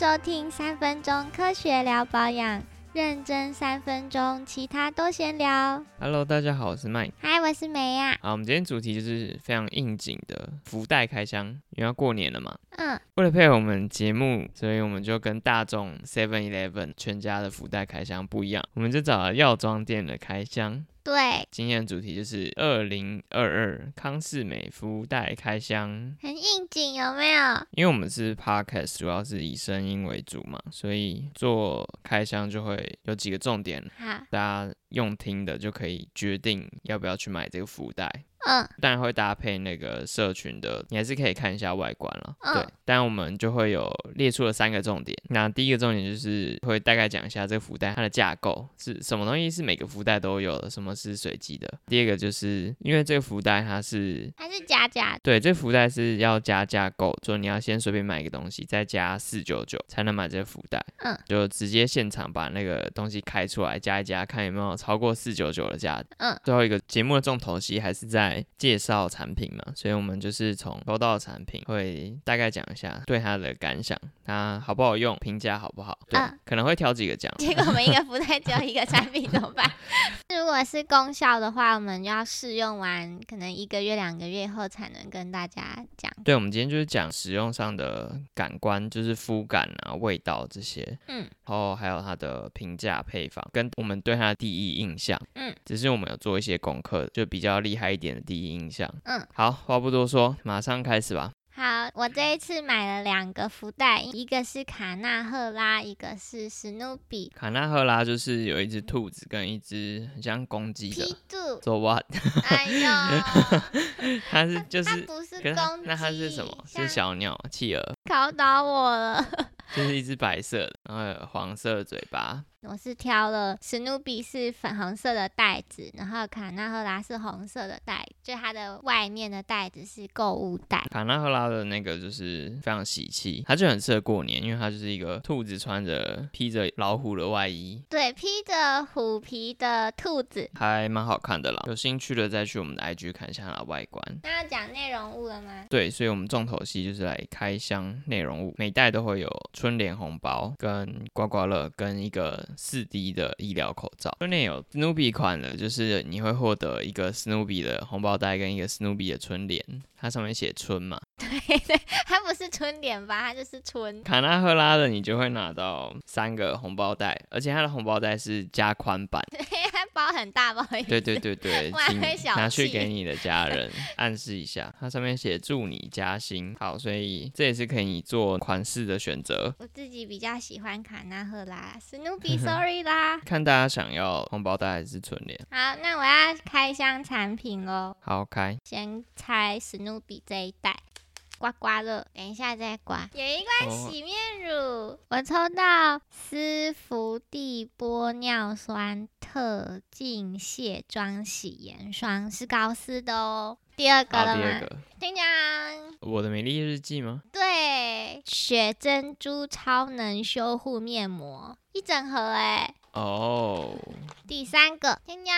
迎收听三分钟科学聊保养，认真三分钟，其他都闲聊。Hello，大家好，我是麦。嗨，我是梅呀。好，我们今天主题就是非常应景的福袋开箱，因为要过年了嘛。嗯，为了配合我们节目，所以我们就跟大众 Seven Eleven 全家的福袋开箱不一样，我们就找了药妆店的开箱。对，今天的主题就是二零二二康士美福袋开箱。很应景，有没有？因为我们是 podcast，主要是以声音为主嘛，所以做开箱就会有几个重点，好，大家用听的就可以决定要不要去买这个福袋。嗯，当然会搭配那个社群的，你还是可以看一下外观了。嗯对，但我们就会有列出了三个重点。那第一个重点就是会大概讲一下这个福袋它的架构是什么东西是每个福袋都有的，什么是随机的。第二个就是因为这个福袋它是。还是加价的。对，这个福袋是要加价购，就你要先随便买一个东西，再加四九九才能买这个福袋。嗯，就直接现场把那个东西开出来加一加，看有没有超过四九九的价值。嗯，最后一个节目的重头戏还是在介绍产品嘛，所以我们就是从收到的产品会大概讲一下对它的感想，它好不好用，评价好不好，对，嗯可能会挑几个讲。结果我们一个福袋只有一个产品，怎么办？如果是功效的话，我们要试用完，可能一个月、两个月后才能跟大家讲。对，我们今天就是讲使用上的感官，就是肤感啊、味道这些，嗯，然后还有它的评价配方，跟我们对它的第一印象，嗯，只是我们有做一些功课，就比较厉害一点的第一印象。嗯，好，话不多说，马上开始吧。好，我这一次买了两个福袋，一个是卡纳赫拉，一个是史努比。卡纳赫拉就是有一只兔子跟一只很像公鸡批的。注，做 what？哎呦，它是就它是，不是公鸡，那它是什么？是小鸟，企鹅，考倒我了。就是一只白色的，然后有黄色的嘴巴。我是挑了史努比是粉红色的袋子，然后卡纳赫拉是红色的袋，就它的外面的袋子是购物袋。卡纳赫拉的那个就是非常喜气，它就很适合过年，因为它就是一个兔子穿着披着老虎的外衣，对，披着虎皮的兔子。还蛮好看的啦。有兴趣的再去我们的 IG 看一下它的外观。那要讲内容物了吗？对，所以我们重头戏就是来开箱内容物，每袋都会有春联红包、跟刮刮乐、跟一个四 D 的医疗口罩。春联有 Snoopy 款的，就是你会获得一个 Snoopy 的红包袋跟一个 Snoopy 的春联，它上面写春嘛。对对，它不是春联吧？它就是春。卡纳赫拉的你就会拿到三个红包袋，而且它的红包袋是加宽版。对，它包很大包一对对对对 拿去给你的家人暗示一下，它上面写祝你加薪。好，所以这也是可以做款式的选择。我自己比较喜欢卡纳赫拉，史努 比，sorry 啦。看大家想要红包袋还是春联。好，那我要开箱产品喽。好开，先拆史努比这一袋，刮刮乐，等一下再刮。有一罐哦洗面乳，我抽到丝芙地玻尿酸特净卸妆洗颜霜，是高斯的哦。第二个，了吗？第二个，听讲，我的美丽日记吗？对，雪珍珠超能修护面膜，一整盒哎。哦，第三个，听讲。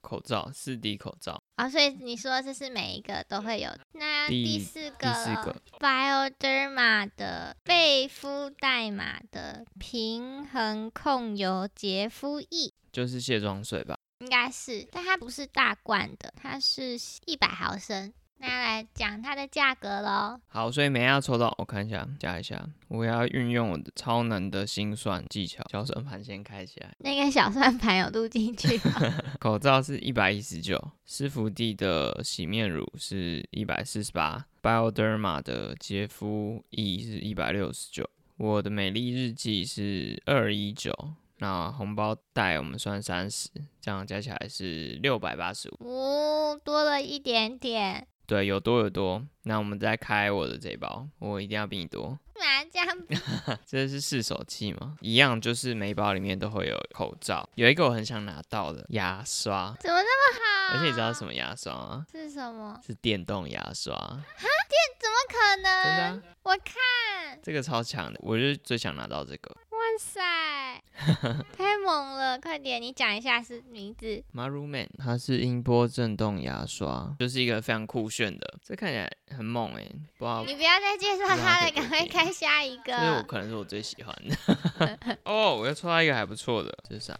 口罩，四 D 口罩，哦，所以你说这是每一个都会有。那第第四个第四 Bioderma 的贝肤代码的平衡控油洁肤液，就是卸妆水吧？应该是，但它不是大罐的，它是一百毫升。那要来讲它的价格喽。好，所以每要抽到，我看一下，加一下，我要运用我的超能的心算技巧，小算盘先开起来。那个小算盘有录进去吗 口罩是一百一十九，施福地的洗面乳是一百四十八，Bioderma 的洁肤液是一百六十九，我的美丽日记是二一九，那红包袋我们算三十，这样加起来是六百八十五。哦，多了一点点。对，有多有多。那我们再开我的这一包，我一定要比你多。麻将 这是试手气吗？一样，就是每一包里面都会有口罩，有一个我很想拿到的牙刷，怎么那么好？而且你知道什么牙刷吗？是什么？是电动牙刷，哈，电怎么可能？真的啊、我看，这个超强的，我就是最想拿到这个。我塞，太猛了！快点，你讲一下是名字。Maruman，它是音波震动牙刷，就是一个非常酷炫的，这看起来很猛哎，不好。你不要再介绍它了，赶快开下一个。这我可能是我最喜欢的。哦，我又抽到一个还不错的，这是啥？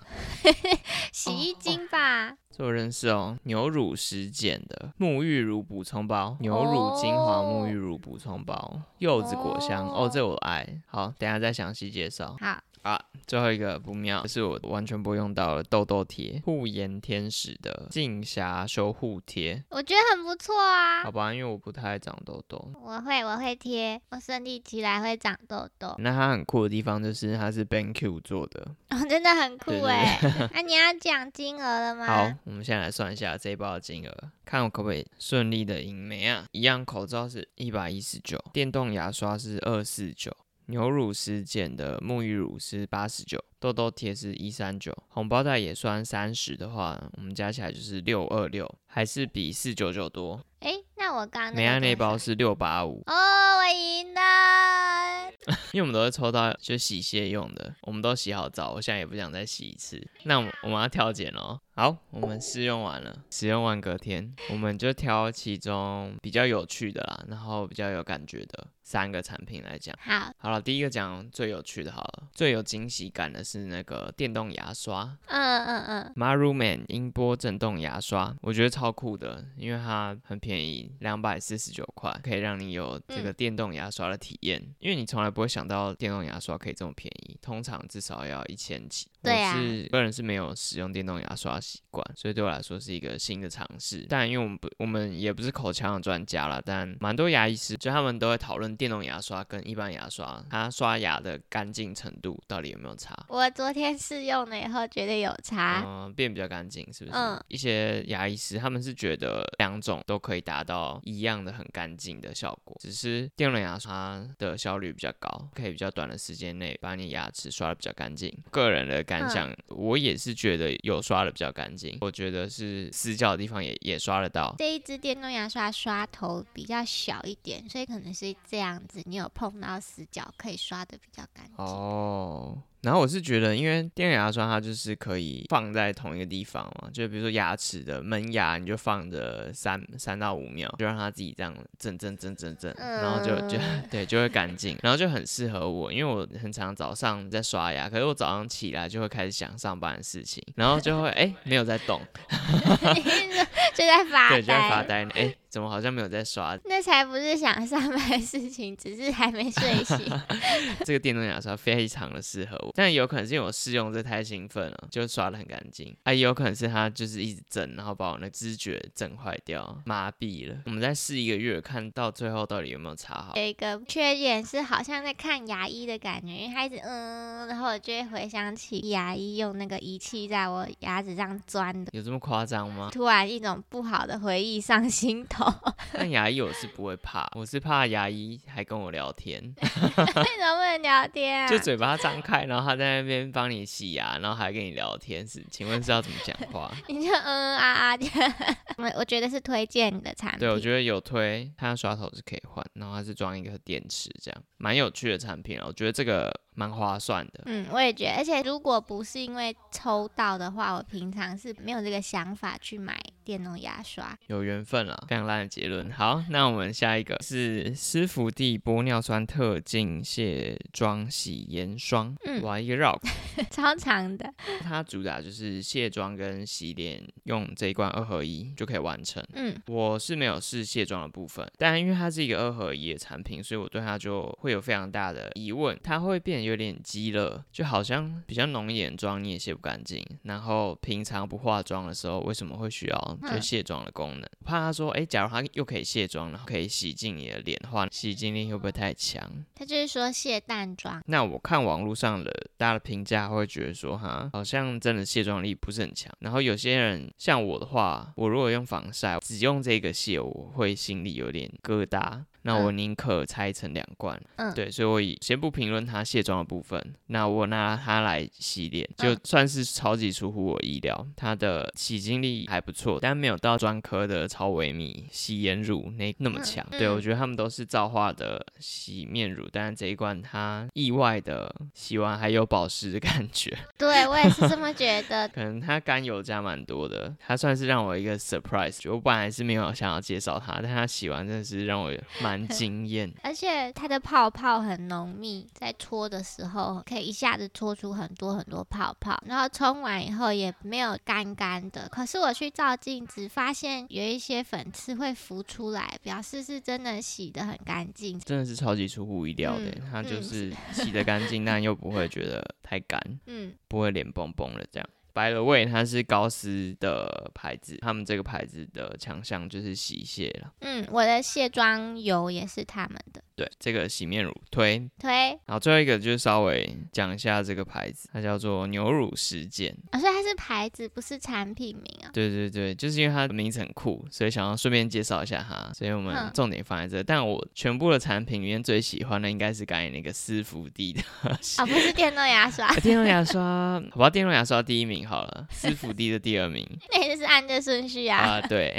洗衣精吧。这我认识哦，牛乳实碱的沐浴乳补充包，牛乳精华沐浴乳补充包，柚子果香哦，这我爱好，等下再详细介绍。好。啊，最后一个不妙，是我完全不用到的痘痘贴，护颜天使的镜瑕修护贴，我觉得很不错啊。好吧，因为我不太爱长痘痘，我会我会贴，我生理期来会长痘痘。那它很酷的地方就是它是 BenQ 做的，哦，真的很酷哎。那你要讲金额了吗？好，我们现在来算一下这一包的金额，看我可不可以顺利的赢没啊？一样，口罩是一百一十九，电动牙刷是二四九。牛乳丝碱的沐浴乳是八十九，痘痘贴是一三九，红包袋也算三十的话，我们加起来就是六二六，还是比四九九多。哎，那我刚梅安那包是六八五。哦，我赢了。因为我们都是抽到就洗卸用的，我们都洗好澡，我现在也不想再洗一次。那我们我们要挑拣喽。好，我们试用完了，使用完隔天，我们就挑其中比较有趣的啦，然后比较有感觉的。三个产品来讲，好，好了，第一个讲最有趣的，好了，最有惊喜感的是那个电动牙刷，嗯嗯嗯，Maruman 音波震动牙刷，我觉得超酷的，因为它很便宜，两百四十九块，可以让你有这个电动牙刷的体验，因为你从来不会想到电动牙刷可以这么便宜，通常至少要一千几。对啊，是个人是没有使用电动牙刷习惯，所以对我来说是一个新的尝试。但因为我们不，我们也不是口腔的专家了，但蛮多牙医师就他们都会讨论。电动牙刷跟一般牙刷，它刷牙的干净程度到底有没有差？我昨天试用了以后觉得有差，嗯，变比较干净，是不是？嗯。一些牙医师他们是觉得两种都可以达到一样的很干净的效果，只是电动牙刷的效率比较高，可以比较短的时间内把你牙齿刷的比较干净。个人的感想，我也是觉得有刷的比较干净。我觉得是死角的地方也也刷得到。这一支电动牙刷刷头比较小一点，所以可能是这样。子，你有碰到死角，可以刷的比较干净。哦。然后我是觉得，因为电牙刷它就是可以放在同一个地方嘛，就比如说牙齿的门牙，你就放着三三到五秒，就让它自己这样震震震震震，然后就就 对就会干净，然后就很适合我，因为我很常早上在刷牙，可是我早上起来就会开始想上班的事情，然后就会哎没有在动，就在发呆。对就在发呆，哎怎么好像没有在刷？那才不是想上班的事情，只是还没睡醒。这个电动牙刷非常的适合我。但有可能是因为我试用这太兴奋了，就刷的很干净。啊，也有可能是它就是一直震，然后把我那知觉震坏掉，麻痹了。我们再试一个月，看到最后到底有没有擦好。有一个缺点是好像在看牙医的感觉，因为它一直嗯，然后我就会回想起牙医用那个仪器在我牙齿上钻的。有这么夸张吗？突然一种不好的回忆上心头。但牙医我是不会怕，我是怕牙医还跟我聊天。为什么不能聊天？就嘴巴张开，然后。他在那边帮你洗牙，然后还跟你聊天，是？请问是要怎么讲话？你就嗯嗯啊啊的。我我觉得是推荐你的产品。对，我觉得有推，它刷头是可以换，然后它是装一个电池，这样蛮有趣的产品啊。我觉得这个。蛮划算的，嗯，我也觉得，而且如果不是因为抽到的话，我平常是没有这个想法去买电动牙刷。有缘分了，非常烂的结论。好，那我们下一个是施福地玻尿酸特净卸妆洗颜霜，嗯，哇，一个绕，超长的。它主打就是卸妆跟洗脸用这一罐二合一就可以完成。嗯，我是没有试卸妆的部分，但因为它是一个二合一的产品，所以我对它就会有非常大的疑问，它会变得。有点积了，就好像比较浓一点妆你也卸不干净。然后平常不化妆的时候，为什么会需要就卸妆的功能？怕他说，哎，假如他又可以卸妆，然后可以洗净你的脸的话，洗净力会不会太强？他就是说卸淡妆。那我看网络上的大家的评价，会觉得说，哈，好像真的卸妆力不是很强。然后有些人像我的话，我如果用防晒，只用这个卸，我会心里有点疙瘩。那我宁可拆成两罐。嗯对，所以我以先不评论它卸妆的部分，那我拿它来洗脸，就嗯算是超级出乎我意料，它的洗净力还不错，但没有到专科的超维米洗颜乳那那么嗯强。嗯对我觉得他们都是造化的洗面乳，但是这一罐它意外的洗完还有保湿的感觉。对我也是这么觉得。可能它甘油加蛮多的，它算是让我一个 surprise。我本来是没有想要介绍它，但它洗完真的是让我蛮 惊艳。而且它的泡泡很浓密，在搓的时候可以一下子搓出很多很多泡泡，然后冲完以后也没有干干的。可是我去照镜子，发现有一些粉刺会浮出来，表示是真的洗的很干净。真的是超级出乎意料的，嗯它就嗯是洗的干净，但又不会觉得太干，嗯，不会脸崩崩的这样。By the way，它是高斯的牌子，他们这个牌子的强项就是洗卸了。嗯，我的卸妆油也是他们的，对，这个洗面乳推。推，然后最后一个就是稍微讲一下这个牌子，它叫做牛乳实践。哦，所以它是牌子，不是产品名啊。对对对，就是因为它的名字很酷，所以想要顺便介绍一下它，所以我们嗯重点放在这。但我全部的产品里面最喜欢的应该是刚才那个丝芙蒂的 哦，不是电动牙刷，电动牙刷，好吧，电动牙刷第一名好了，斯福迪的第二名 那也是按这顺序啊。啊、对，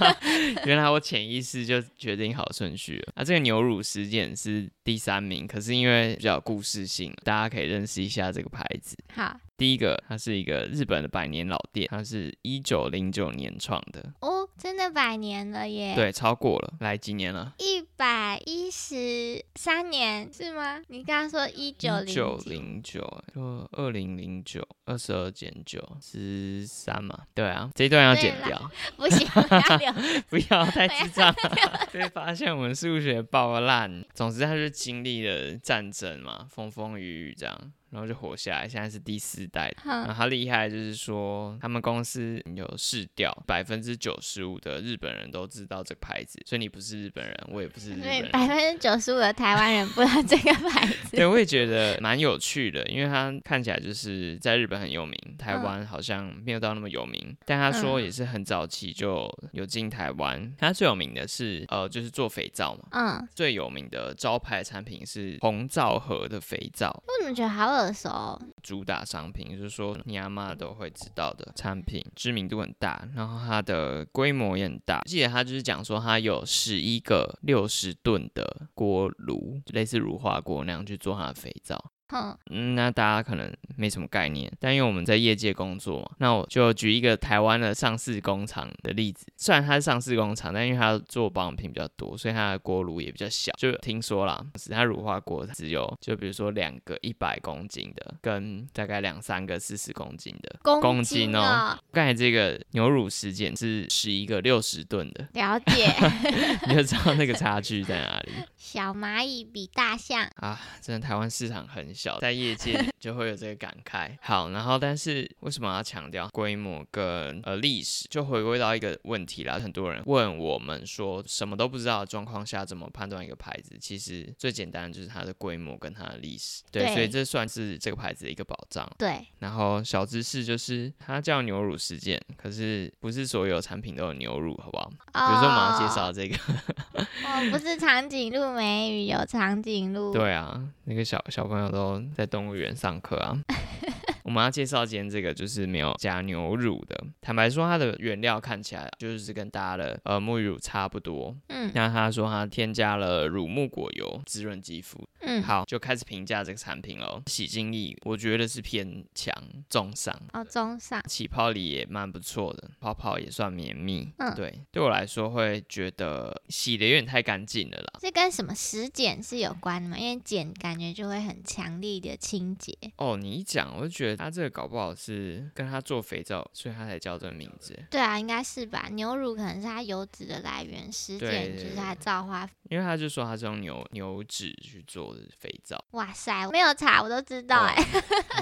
原来我潜意识就决定好顺序了。啊，这个牛乳实践是第三名，可是因为比较有故事性，大家可以认识一下这个牌子。好第一个，它是一个日本的百年老店，它是一九零九年创的，哦，真的百年了耶。。对，超过了，来几年了？一百一十三年是吗？你刚刚说一九零九零九，就二零零九，二十二减九，十三嘛。对啊，这一段要剪掉，不行，不要留。不要太智障了，被发现我们数学爆烂。总之，他就经历了战争嘛，风风雨雨这样。然后就活下来，现在是第四代。然后，他厉害就是说，他们公司有试调，百分之九十五的日本人都知道这个牌子，所以你不是日本人，我也不是日本人。以百分之九十五的台湾人不知道这个牌子。对，我也觉得蛮有趣的，因为他看起来就是在日本很有名，台嗯湾好像没有到那么有名。但他说嗯也是很早期就有进台湾。他最有名的是呃，就是做肥皂嘛，嗯，最有名的招牌产品是红皂盒的肥皂，我怎么觉得好耳二手？主打商品就是说你阿妈都会知道的产品，知名度很大，然后它的规模也很大。记得他就是讲说他有十一个六十吨的锅炉，类似乳化锅那样去做它的肥皂。哼，嗯，那大家可能没什么概念，但因为我们在业界工作嘛，那我就举一个台湾的上市工厂的例子。虽然它是上市工厂，但因为它做保养品比较多，所以它的锅炉也比较小。就听说啦，是它乳化锅只有就比如说两个一百公斤的，跟大概两三个四十公斤的。公斤哦哦，刚才这个牛乳实践是十一个六十吨的，了解。你就知道那个差距在哪里。小蚂蚁比大象，啊，真的台湾市场很小，在业界 就会有这个感慨。好，然后但是为什么要强调规模跟呃历史？就回归到一个问题啦，很多人问我们说，什么都不知道的状况下，怎么判断一个牌子？其实最简单的就是它的规模跟它的历史。对，对所以这算是这个牌子的一个保障。对，然后小知识就是它叫牛乳事件，可是不是所有产品都有牛乳，好不好？比如说我们要介绍这个，哦，不是长颈鹿美语，有长颈鹿。对啊，那个小小朋友都在动物园上课啊。我们要介绍今天这个就是没有加牛乳的。坦白说，它的原料看起来就是跟大家的呃沐浴乳差不多。嗯那他说他添加了乳木果油滋润肌肤。嗯，好，就开始评价这个产品喽。洗净力我觉得是偏强中上，哦，中上，起泡力也蛮不错的，泡泡也算绵密。嗯对，对我来说会觉得洗的有点太干净了啦。这跟什么食碱是有关的吗？因为碱感觉就会很强力的清洁。哦，你一讲，我就觉得他这个搞不好是跟他做肥皂，所以他才叫这个名字。对啊，应该是吧。牛乳可能是他油脂的来源，食对碱就是他皂化。因为他就说他是用牛牛脂去做的肥皂，哇塞，没有查我都知道哦哎、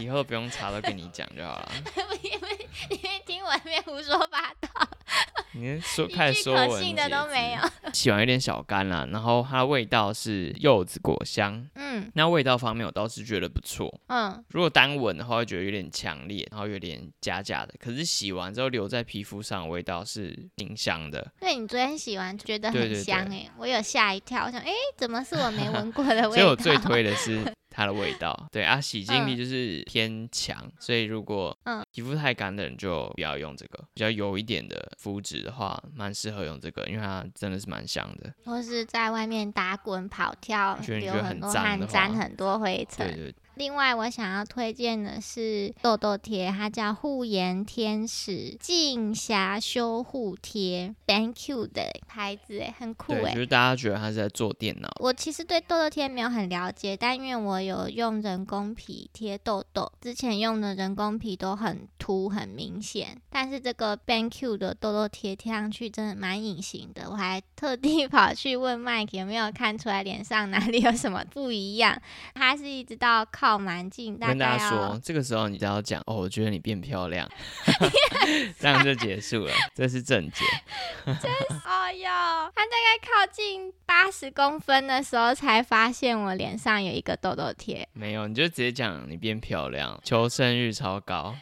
以后不用查都跟你讲就好了。因为因为听我那边胡说八道。你说一开始说文解信的都没有。洗完有点小干啦，然后它的味道是柚子果香，嗯那味道方面我倒是觉得不错。嗯，如果单闻的话，会觉得有点强烈，然后有点假假的。可是洗完之后留在皮肤上，味道是挺香的。对你昨天洗完觉得很香哎、我有吓一跳，我想哎、怎么是我没闻过的味道？所以我最推的是它的味道。对啊，洗净力嗯就是偏强，所以如果嗯皮肤太干的人就不要用这个。比较油一点的肤质的话，蛮适合用这个，因为它真的是蛮香的。或是在外面打滚跑跳，觉得你流很多汗，沾很多灰尘。对对另外，我想要推荐的是痘痘贴，它叫护颜天使净瑕修护贴 banq 的牌子，哎，很酷对，哎就。是大家觉得它是在做电脑。我其实对痘痘贴没有很了解，但因为我有用人工皮贴痘痘，之前用的人工皮都很凸很明显，但是这个 banq 的痘痘贴贴上去真的蛮隐形的，我还特地 跑去问 Mike 有没有看出来脸上哪里有什么不一样，他是一直到靠蛮近，大跟大家说，这个时候你只要讲哦，我觉得你变漂亮，这样就结束了。这是正解。哦哟，他大概靠近八十公分的时候才发现我脸上有一个痘痘贴。没有，你就直接讲你变漂亮，求生欲超高。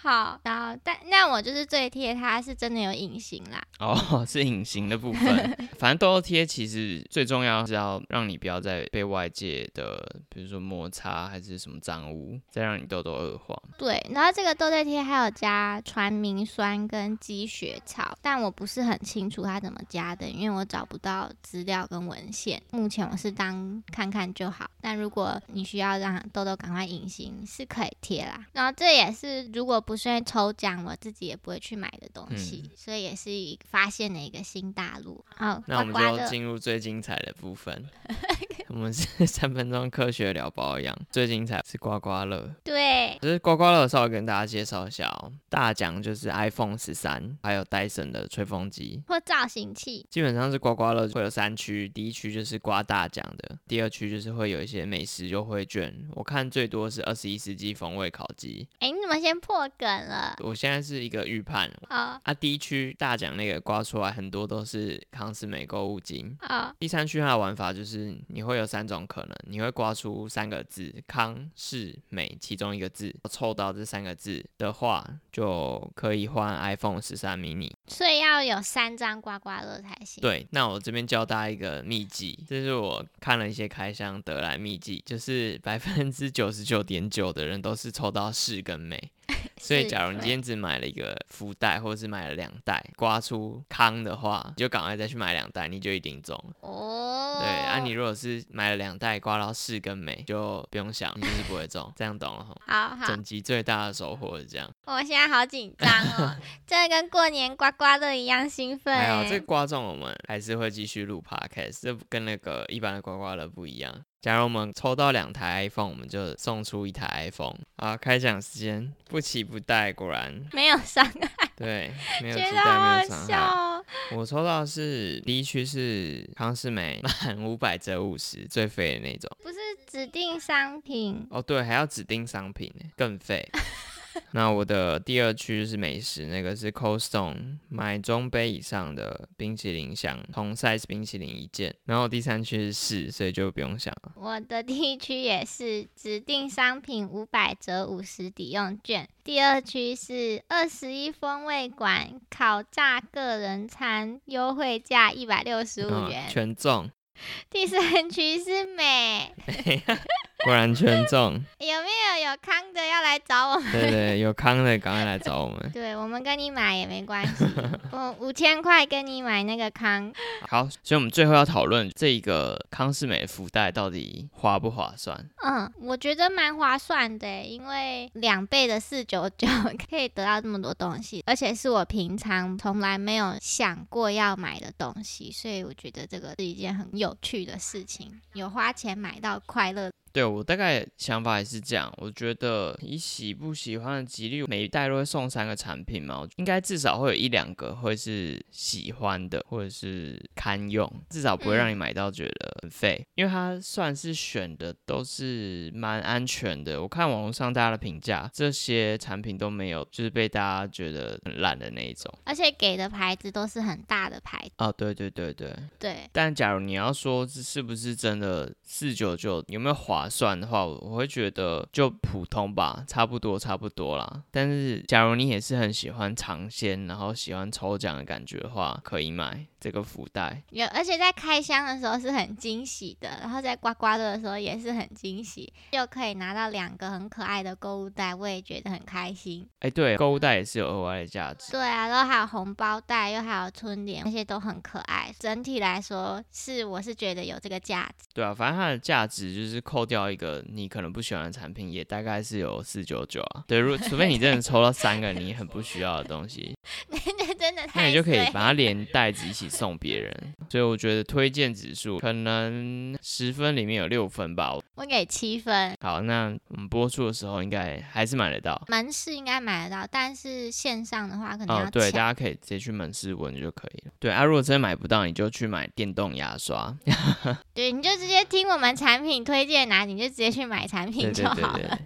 好，然后但那我就是最贴，它是真的有隐形啦。哦，是隐形的部分。反正痘痘贴其实最重要是要让你不要再被外界的，比如说摩擦还是什么脏污，再让你痘痘恶化。对，然后这个痘痘贴还有加传明酸跟积雪草，但我不是很清楚它怎么加的，因为我找不到资料跟文献。目前我是当看看就好，但如果你需要让痘痘赶快隐形，是可以贴啦。然后这也是如果不是因为抽奖，我自己也不会去买的东西，所以也是发现了一个新大陆。好，那我们就进入最精彩的部分。我们是 三分钟科学聊保养，最精彩是刮刮乐。对，就是刮刮乐，稍微跟大家介绍一下哦。大奖就是 iPhone 十三，还有戴森的吹风机。或造型器，基本上是刮刮乐会有三区，第一区就是刮大奖的，第二区就是会有一些美食优惠券。我看最多是二十一世纪风味烤鸡。哎，你怎么先破梗了？我现在是一个预判哦啊，第一区大奖那个刮出来很多都是康斯美购物金。哦，第三区它的玩法就是你会有三种可能，你会刮出三个字“康是美”其中一个字，凑到这三个字的话，就可以换 iPhone 十三 mini。所以要有三张刮刮乐才行。对，那我这边教大家一个秘籍，这是我看了一些开箱得来秘籍，就是百分之九十九点九的人都是抽到四跟美。所以，假如你今天只买了一个福袋，或者是买了两袋，刮出康的话，你就赶快再去买两袋，你就一定中。哦，对，啊，你如果是买了两袋刮到四跟美，就不用想，你就是不会中，这样懂了哈。好好，整集最大的收获是这样，我现在好紧张哦，这跟过年刮刮乐一样兴奋还好欸。这刮中我们还是会继续录 podcast，这跟那个一般的刮刮乐不一样。假如我们抽到两台 iPhone，我们就送出一台 iPhone。啊，开奖时间不期不待，果然没有伤害，对，没有期觉得待，没有伤害。我抽到的是第一区是康士美满五百折五十，最废的那种。不是指定商品哦，对，还要指定商品呢，更废。那我的第二区是美食，那个是 Cold Stone 买中杯以上的冰淇淋箱，同 size 冰淇淋一件。然后第三区是士，所以就不用想了。我的第一区也是指定商品五百折五十抵用券，第二区是二十一风味馆烤炸个人餐优惠价一百六十五嗯元，全中，第三区是美，果然全中。有没有有康的要来找我们？对对，有康的赶快来找我们。对，我们跟你买也没关系，我五千块跟你买那个康，好，所以我们最后要讨论这个康士美福袋到底划不划算？嗯，我觉得蛮划算的，因为两倍的四九九可以得到这么多东西，而且是我平常从来没有想过要买的东西，所以我觉得这个是一件很有趣的事情，有花钱买到快乐。对我大概想法也是这样，我觉得你喜不喜欢的几率，每一代都会送三个产品嘛，应该至少会有一两个会是喜欢的，或者是堪用，至少不会让你买到觉得很废，因为它算是选的都是蛮安全的。我看网络上大家的评价，这些产品都没有就是被大家觉得很烂的那一种，而且给的牌子都是很大的牌子。哦，对对对对对，但假如你要说这是不是真的四九九有没有划算的话，我会觉得就普通吧，差不多差不多啦。但是假如你也是很喜欢尝鲜，然后喜欢抽奖的感觉的话，可以买这个福袋。有，而且在开箱的时候是很惊喜的，然后在刮刮乐的时候也是很惊喜，就可以拿到两个很可爱的购物袋，我也觉得很开心。哎，对，购物袋也是有额外的价值。对啊，然后还有红包袋，又还有春联，那些都很可爱。整体来说是，我是觉得有这个价值。对啊，反正它的价值就是扣掉一个你可能不喜欢的产品，也大概是有四九九啊。对，如除非你真的抽到三个你很不需要的东西，真的太那你就可以把它连袋子一起送别人。所以我觉得推荐指数可能十分里面有六分吧。我给七分。好，那我们播出的时候应该还是买得到，门市应该买得到，但是线上的话可能要哦，对，大家可以直接去门市问就可以了。对啊，如果真的买不到，你就去买电动牙刷。对，你就直接听我们产品推荐哪，你就直接去买产品就好了。对对对。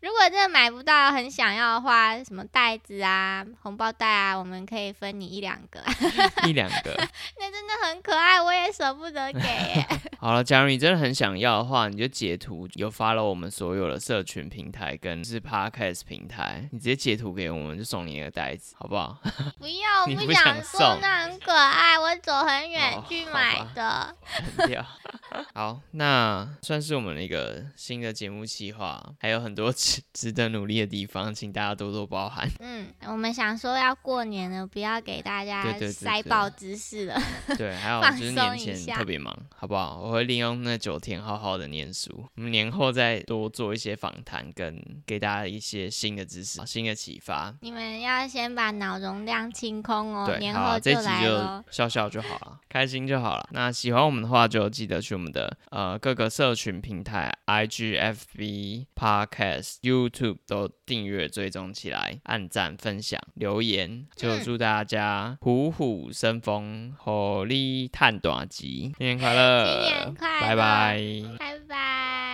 如果真的买不到，很想要的话，什么袋子啊、红包袋啊，我们可以分你一两个，一两个。那真的很可爱，我也舍不得给耶。好了，假如你真的很想要的话，你就截图，有发了我们所有的社群平台跟是 podcast 平台，你直接截图给我们，就送你一个袋子，好不好？不要，我不不想想送说那很可爱，我走很远哦去买的。好，那算是我们的一个新的节目计划，还有很多值值得努力的地方，请大家多多包涵。嗯，我们想说要过年了，不要给大家塞爆知识了。对，还有放就是年前特别忙，好不好？我会利用那九天好好的念书，我们年后再多做一些访谈，跟给大家一些新的知识、新的启发。你们要先把脑容量清空哦，对，年后就来了。笑笑就好了，开心就好了。那喜欢我们的话，就记得去我们的呃各个社群平台，IG、FB、Podcast、YouTube 都订阅追踪起来，按赞、分享、留言。就嗯祝大家虎虎生风，火力探短集，新年快乐，新年快乐拜拜。拜拜。